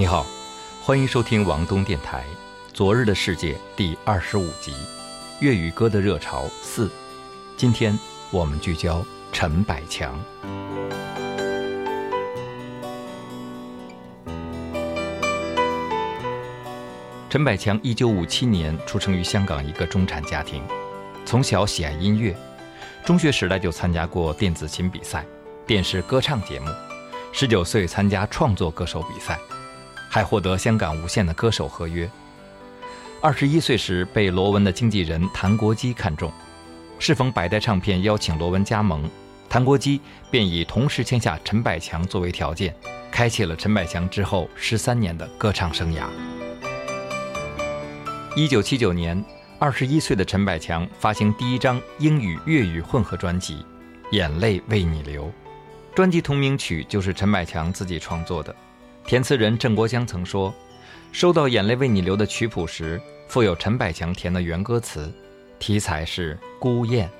你好，欢迎收听王东电台《昨日的世界》第二十五集《粤语歌的热潮四》。今天我们聚焦陈百强。陈百强一九五七年出生于香港一个中产家庭，从小喜爱音乐，中学时代就参加过电子琴比赛、电视歌唱节目，十九岁参加创作歌手比赛。还获得香港无线的歌手合约。二十一岁时被罗文的经纪人谭国基看中，适逢百代唱片邀请罗文加盟，谭国基便以同时签下陈百强作为条件，开启了陈百强之后十三年的歌唱生涯。一九七九年，二十一岁的陈百强发行第一张英语粤语混合专辑《眼泪为你流》，专辑同名曲就是陈百强自己创作的。填词人郑国江曾说：“收到《眼泪为你流》的曲谱时，附有陈百强填的原歌词，题材是孤雁。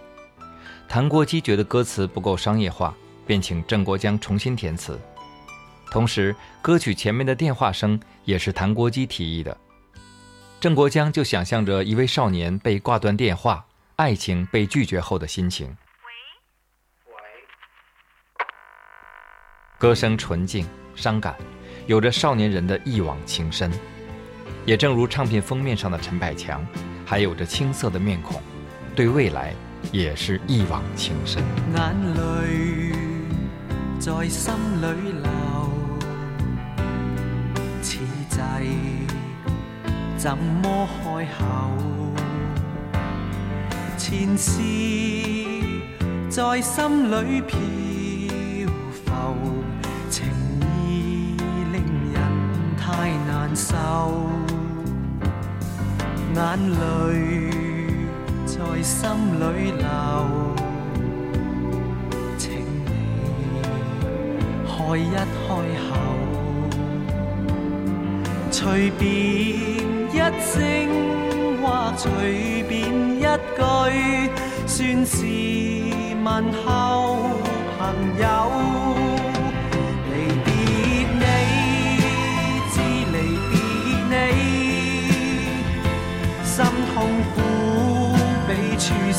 谭国基觉得歌词不够商业化，便请郑国江重新填词。同时，歌曲前面的电话声也是谭国基提议的。郑国江就想象着一位少年被挂断电话、爱情被拒绝后的心情。喂，喂，歌声纯净、伤感。”有着少年人的一往情深，也正如唱片封面上的陈百强，还有着青涩的面孔，对未来也是一往情深。眼泪在心里流，此际怎么开口？前事在心里飘受，眼泪在心里流，请你开一开口，随便一声或随便一句，算是问候朋友。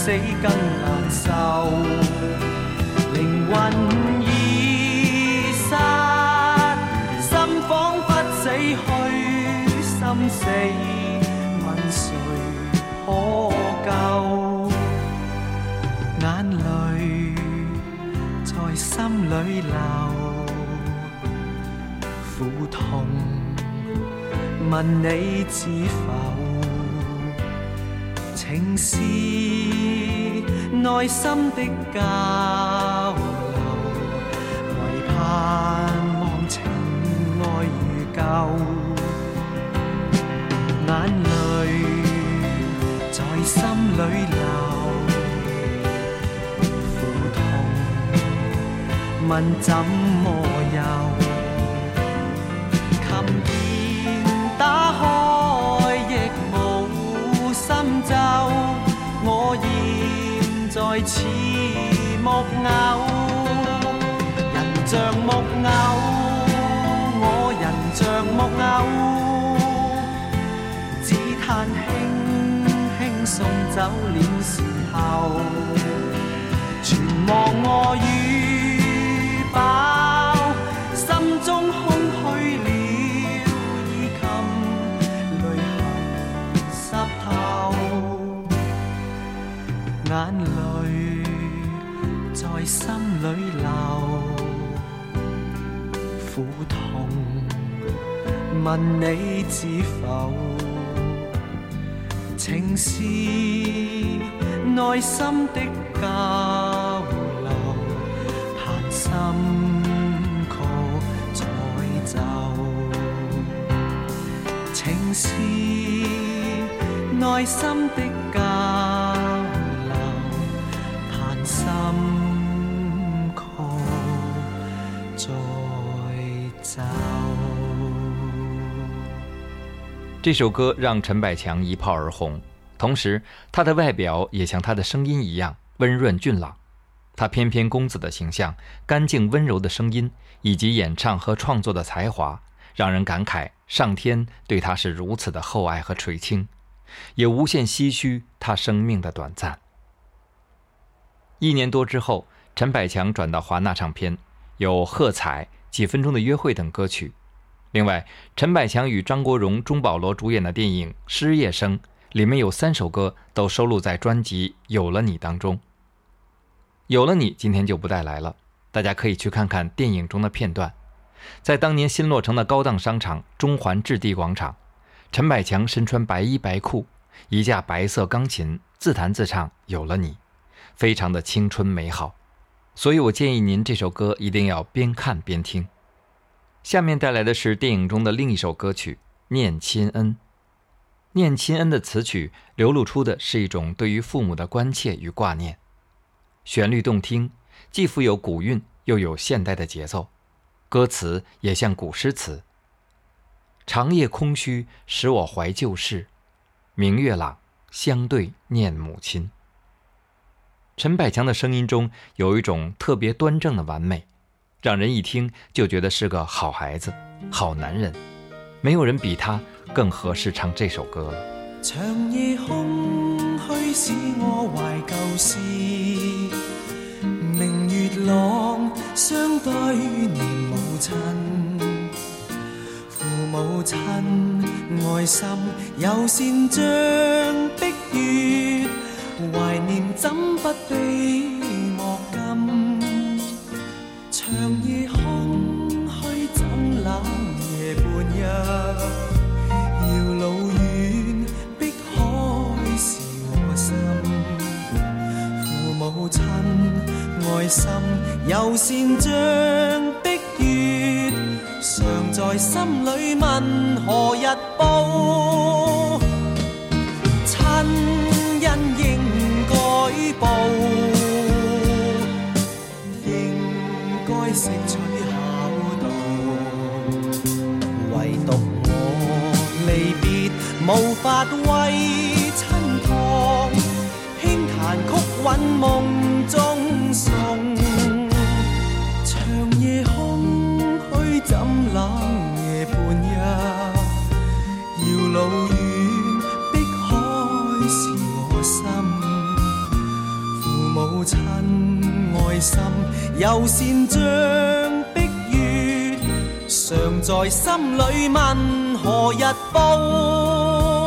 死更难受，灵魂已失，心仿佛死去，心死，问谁可救？眼泪在心里流，苦痛问你知否？情是内心的交流，唯盼望情爱如旧。眼泪在心里流，苦痛问怎么有？似木偶，人像木偶，我人像木偶，只叹轻轻送走了时候，全忘我与心里流，苦痛问你知否？情是内心的交流，盼心曲再奏。情是内心的交这首歌让陈百强一炮而红，同时他的外表也像他的声音一样温润俊朗。他翩翩公子的形象、干净温柔的声音以及演唱和创作的才华，让人感慨上天对他是如此的厚爱和垂青，也无限唏嘘他生命的短暂。一年多之后，陈百强转到华纳唱片，有《喝彩》《几分钟的约会》等歌曲。另外，陈百强与张国荣、钟保罗主演的电影《失业生》里面有三首歌都收录在专辑《有了你》当中。有了你，今天就不带来了，大家可以去看看电影中的片段。在当年新落成的高档商场中环置地广场，陈百强身穿白衣白裤，一架白色钢琴，自弹自唱《有了你》，非常的青春美好。所以我建议您这首歌一定要边看边听。下面带来的是电影中的另一首歌曲《念亲恩》。《念亲恩》的词曲流露出的是一种对于父母的关切与挂念。旋律动听，既富有古韵，又有现代的节奏，歌词也像古诗词。长夜空虚，使我怀旧事；明月朗，相对念母亲。陈百强的声音中有一种特别端正的完美，让人一听就觉得是个好孩子、好男人。没有人比他更合适唱这首歌了。长夜空虚，使我怀旧事。明月朗相对念母亲，父母亲爱心有善像碧月，怀念怎不悲莫禁？长夜空虚怎冷夜半日，遥路远碧海是我心，父母亲。爱心又善像碧月，常在心。里问何日无法为亲托，轻弹曲韵梦中。送长夜空虚怎冷夜半日，遥路远碧海是我心，父母亲爱心又善像碧月，常在心里问何日报。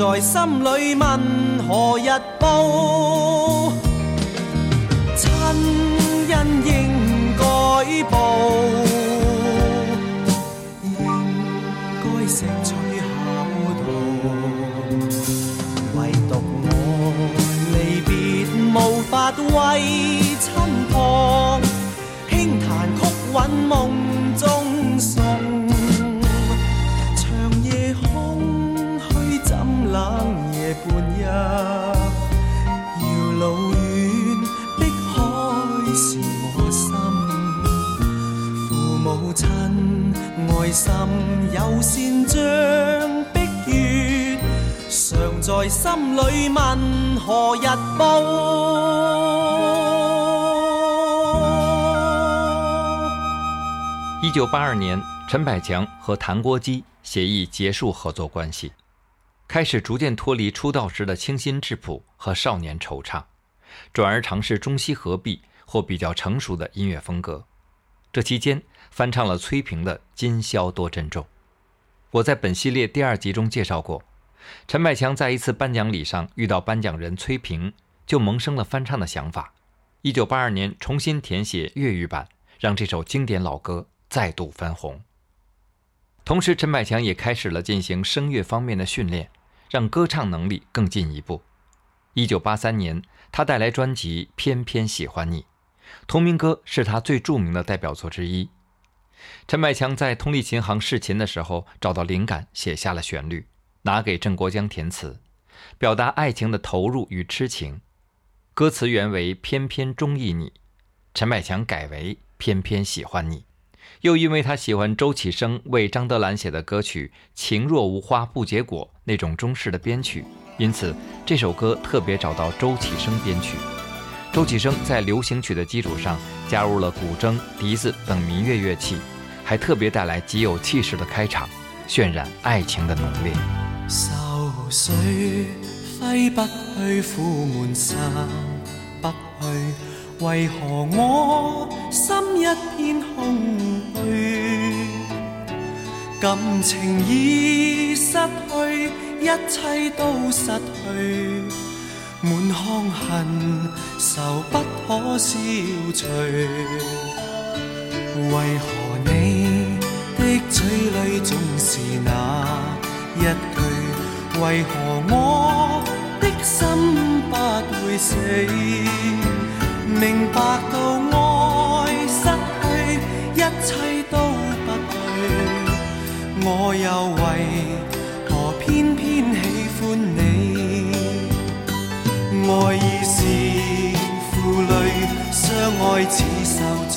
在心里问何日报？亲恩应该报，应该识取孝道。唯独我离别，无法为亲托，轻弹曲韵梦心有善像碧月，常在心里问何日报。一九八二年，陈百强和谭国基协议结束合作关系。开始逐渐脱离出道时的清新质朴和少年惆怅，转而尝试中西合璧或比较成熟的音乐风格。这期间翻唱了崔萍的《今宵多珍重》。我在本系列第二集中介绍过，陈百强在一次颁奖礼上遇到颁奖人崔萍，就萌生了翻唱的想法。一九八二年重新填写粤语版，让这首经典老歌再度翻红。同时，陈百强也开始了进行声乐方面的训练，让歌唱能力更进一步。一九八三年，他带来专辑《偏偏喜欢你》，同名歌是他最著名的代表作之一。陈百强在通力琴行试琴的时候，找到灵感，写下了旋律，拿给郑国江填词，表达爱情的投入与痴情。歌词原为“偏偏中意你”，陈百强改为“偏偏喜欢你”。又因为他喜欢周启生为张德兰写的歌曲《情若无花不结果》那种中式的编曲，因此这首歌特别找到周启生编曲。周启生在流行曲的基础上加入了古筝、笛子等民乐乐器，还特别带来极有气势的开场，渲染爱情的浓烈。愁绪挥不去，苦闷散不去，为何我心一片空虚？感情已失去，一切都失去，满腔恨愁不可消除。为何你的嘴里总是那一句？为何我的心不会死？明白到爱失去，一切都不对，我又为爱已是负累，相爱似受罪。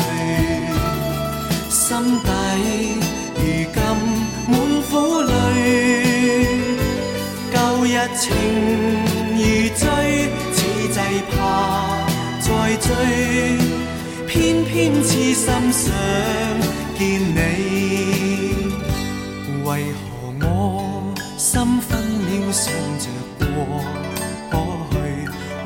心底如今满苦泪，旧日情如醉，此际怕再追，偏偏痴心想见你。为何我心分秒想着过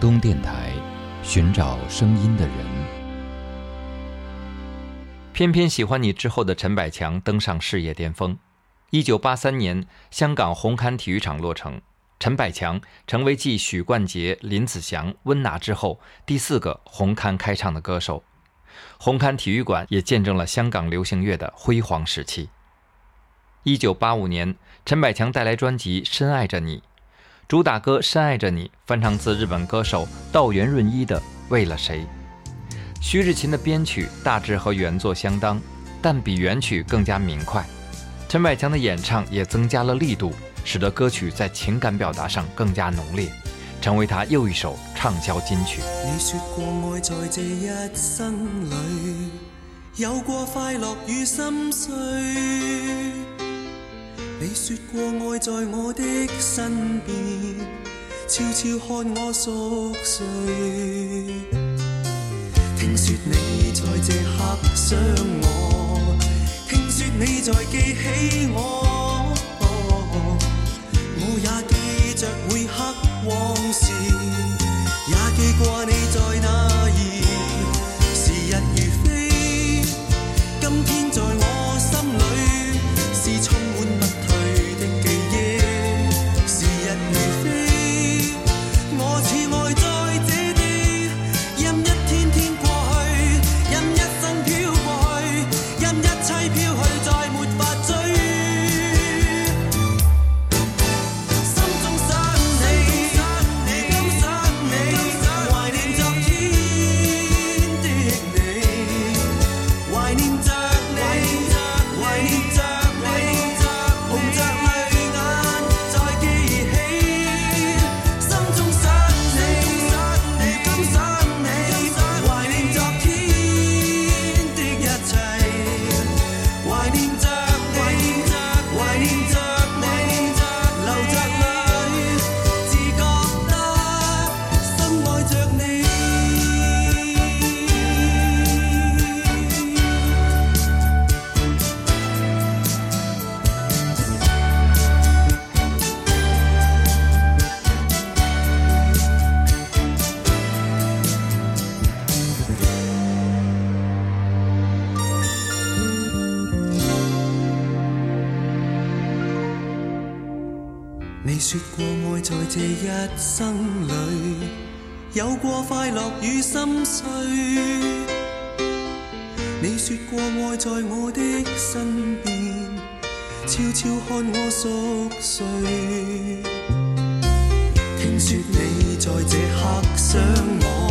东电台，寻找声音的人。偏偏喜欢你之后的陈百强登上事业巅峰。一九八三年，香港红磡体育场落成，陈百强成为继许冠杰、林子祥、温拿之后第四个红磡开唱的歌手。红磡体育馆也见证了香港流行乐的辉煌时期。一九八五年，陈百强带来专辑《深爱着你》，主打歌《深爱着你》翻唱自日本歌手道元润一的《为了谁》。徐日勤的编曲大致和原作相当，但比原曲更加明快。陈百强的演唱也增加了力度，使得歌曲在情感表达上更加浓烈，成为他又一首畅销金曲。你说过爱在这一生里，有过快乐与心碎。你说过爱在我的身边，悄悄看我熟睡。听说你在这刻想我，听说你在记起我，我也记着每刻往事，也记过你在哪这一生里，有过快乐与心碎。你说过爱在我的身边，悄悄看我熟睡。听说你在这刻想我，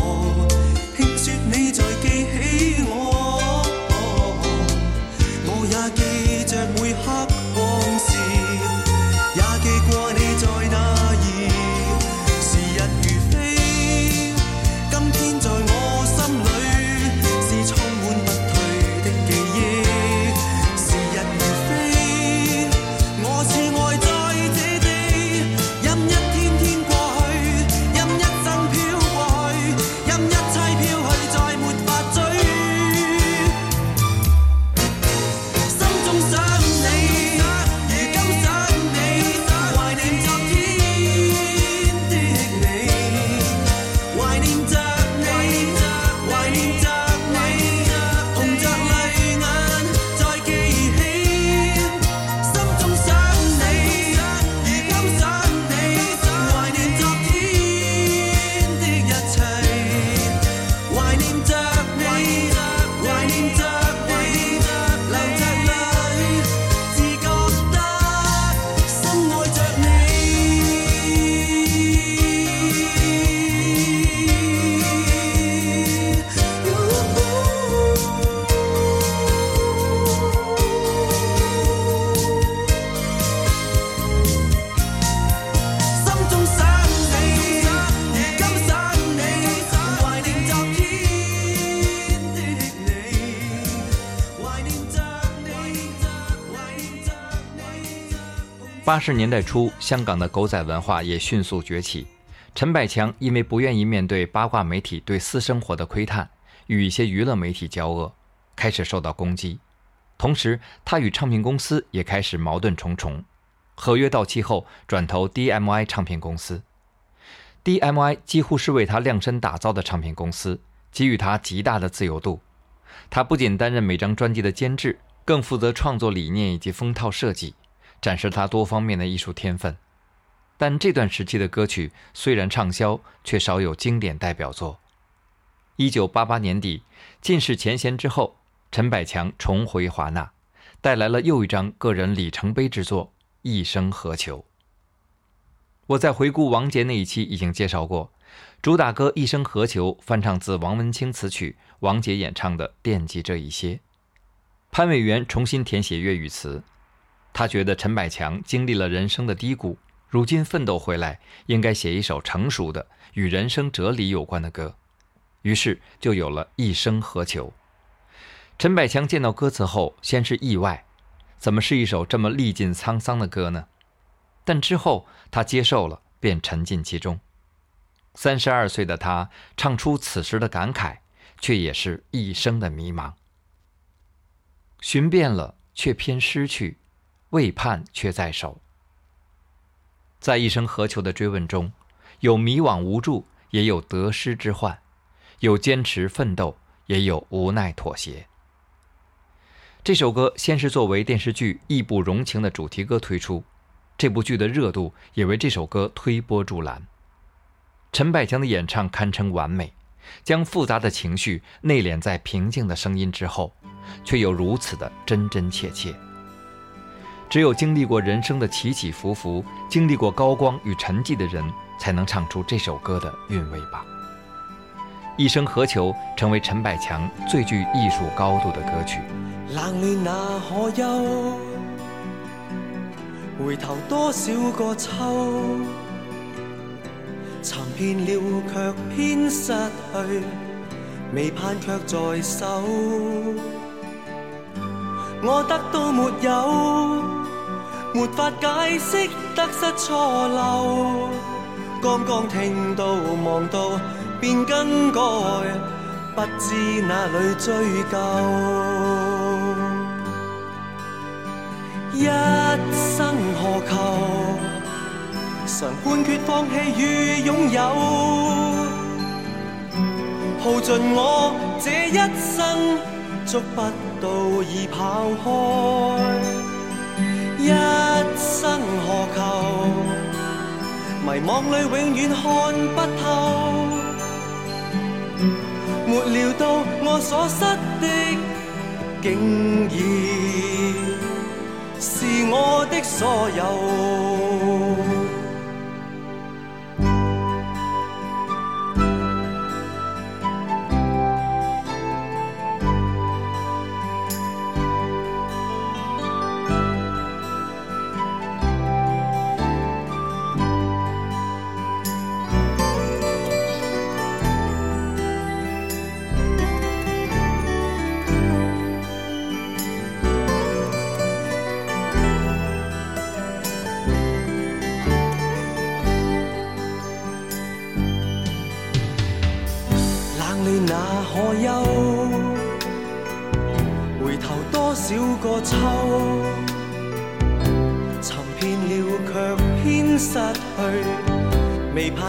八十年代初，香港的狗仔文化也迅速崛起。陈百强因为不愿意面对八卦媒体对私生活的窥探，与一些娱乐媒体交恶，开始受到攻击。同时，他与唱片公司也开始矛盾重重。合约到期后，转投 DMI 唱片公司。DMI 几乎是为他量身打造的唱片公司，给予他极大的自由度。他不仅担任每张专辑的监制，更负责创作理念以及封套设计，展示他多方面的艺术天分。但这段时期的歌曲虽然畅销，却少有经典代表作。一九八八年底，尽释前嫌之后，陈百强重回华纳，带来了又一张个人里程碑之作《一生何求》。我在回顾王杰那一期已经介绍过，主打歌《一生何求》翻唱自王文清词曲，王杰演唱的《惦记这一些》。潘伟元重新填写粤语词，他觉得陈百强经历了人生的低谷，如今奋斗回来，应该写一首成熟的与人生哲理有关的歌，于是就有了《一生何求》。陈百强见到歌词后，先是意外，怎么是一首这么历尽沧桑的歌呢？但之后他接受了，便沉浸其中。三十二岁的他唱出此时的感慨，却也是一生的迷茫。寻遍了，却偏失去；未盼，却在手。在一生何求的追问中，有迷惘无助，也有得失之患；有坚持奋斗，也有无奈妥协。这首歌先是作为电视剧《义不容情》的主题歌推出，这部剧的热度也为这首歌推波助澜。陈百强的演唱堪称完美，将复杂的情绪内敛在平静的声音之后，却又如此的真真切切。只有经历过人生的起起伏伏，经历过高光与沉寂的人，才能唱出这首歌的韵味吧。一生何求，成为陈百强最具艺术高度的歌曲。冷暖哪可休？回头多少个秋？寻遍了却偏失去，未盼却在手。我得到没有？没法解释得失错漏。刚刚听到望到便更改，不知哪里追究。一生何求？常判决放弃与拥有，耗尽我这一生，捉不到已跑开。一生何求？迷惘里永远看不透，没料到我所失的，竟然是我的所有。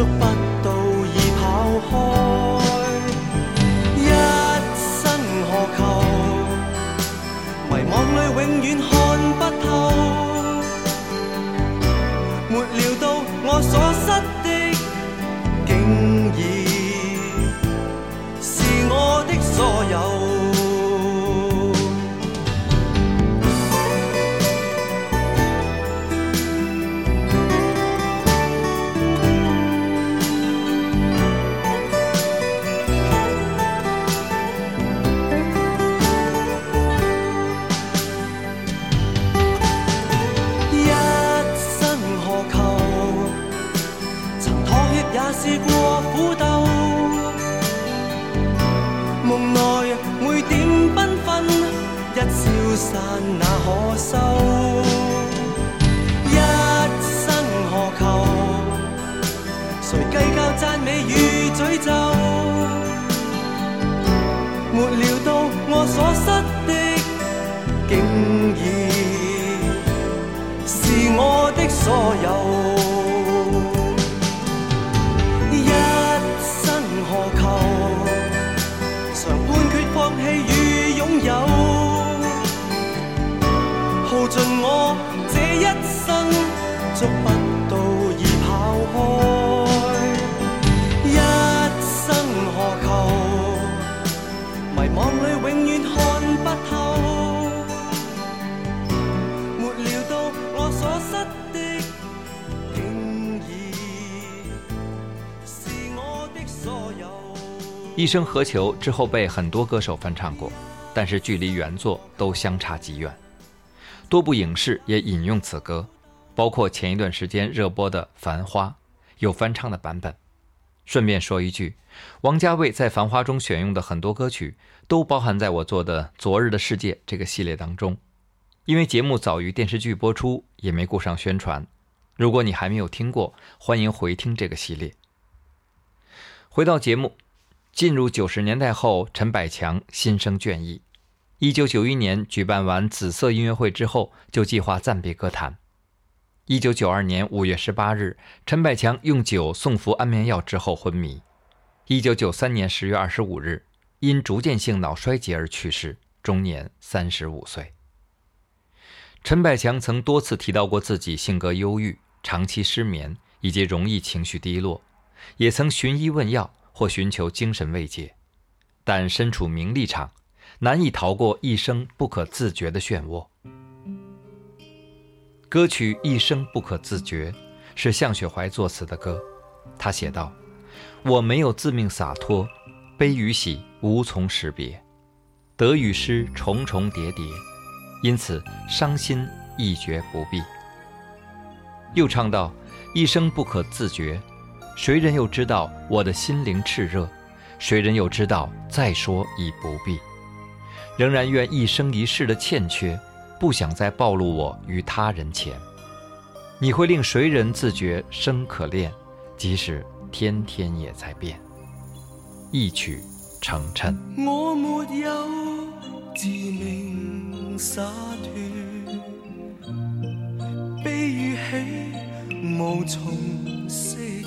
捉不到已跑开。一生何求？迷惘里永远收？一生何求？谁计较赞美与诅咒？没料到我所失的，竟已是我的所有。一生何求之后被很多歌手翻唱过，但是距离原作都相差极远。多部影视也引用此歌，包括前一段时间热播的《繁花》，有翻唱的版本。顺便说一句，王家卫在《繁花》中选用的很多歌曲，都包含在我做的《昨日的世界》这个系列当中。因为节目早于电视剧播出，也没顾上宣传。如果你还没有听过，欢迎回听这个系列。回到节目，进入九十年代后，陈百强心生倦意。一九九一年举办完紫色音乐会之后，就计划暂别歌坛。一九九二年五月十八日，陈百强用酒送服安眠药之后昏迷。一九九三年十月二十五日，因逐渐性脑衰竭而去世，终年三十五岁。陈百强曾多次提到过自己性格忧郁、长期失眠以及容易情绪低落，也曾寻医问药或寻求精神慰藉，但身处名利场，难以逃过一生不可自觉的漩涡。歌曲《一生不可自觉》是向雪怀作词的歌，他写道：“我没有自命洒脱，悲与喜无从识别，得与失重重叠叠，因此伤心亦觉不必。”又唱道：“一生不可自觉，谁人又知道我的心灵炽热？谁人又知道再说已不必？仍然愿一生一世的欠缺。”不想再暴露我于他人前，你会令谁人自觉生可恋？即使天天也在变。一曲成谶。我没有自命洒脱，悲与喜无从识别，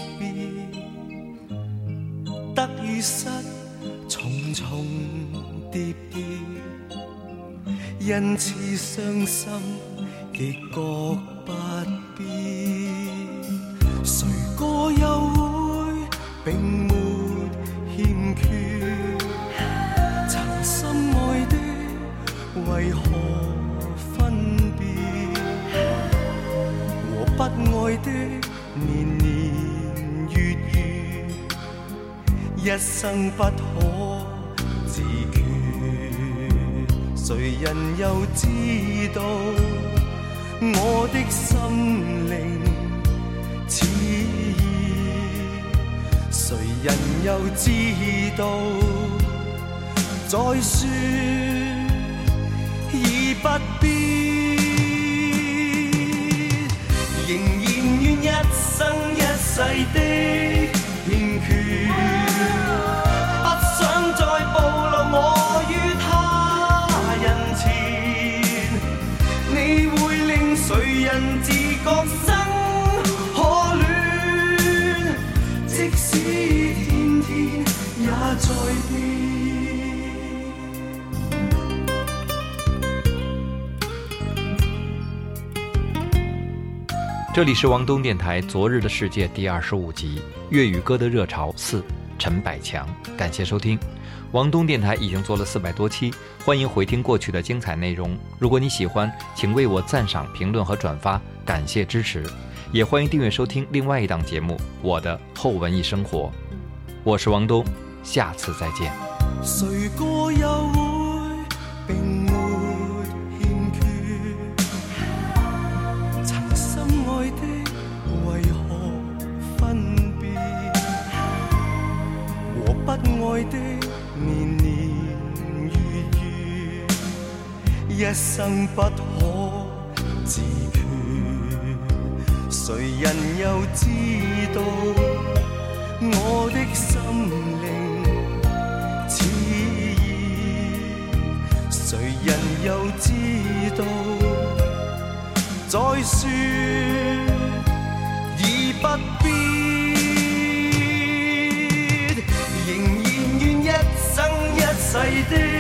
得与失重重叠叠。因此伤心亦觉不必，谁个又会并没欠。缺？曾深爱的为何分别？和不爱的一生不可自决。谁人又知道我的心灵痴意？谁人又知道再说已不必？仍然愿一生一世的人自觉生可恋？即使天天也在变。这里是王东电台《昨日的世界》第二十五集粤语歌的热潮四，陈百强。感谢收听，王东电台已经做了四百多期，欢迎回听过去的精彩内容。如果你喜欢，请为我赞赏、评论和转发，感谢支持。也欢迎订阅收听另外一档节目《我的后文艺生活》。我是王东，下次再见。谁不爱的年年月月，一生不可自决。谁人又知道我的心灵痴意？谁人又知道再说已不世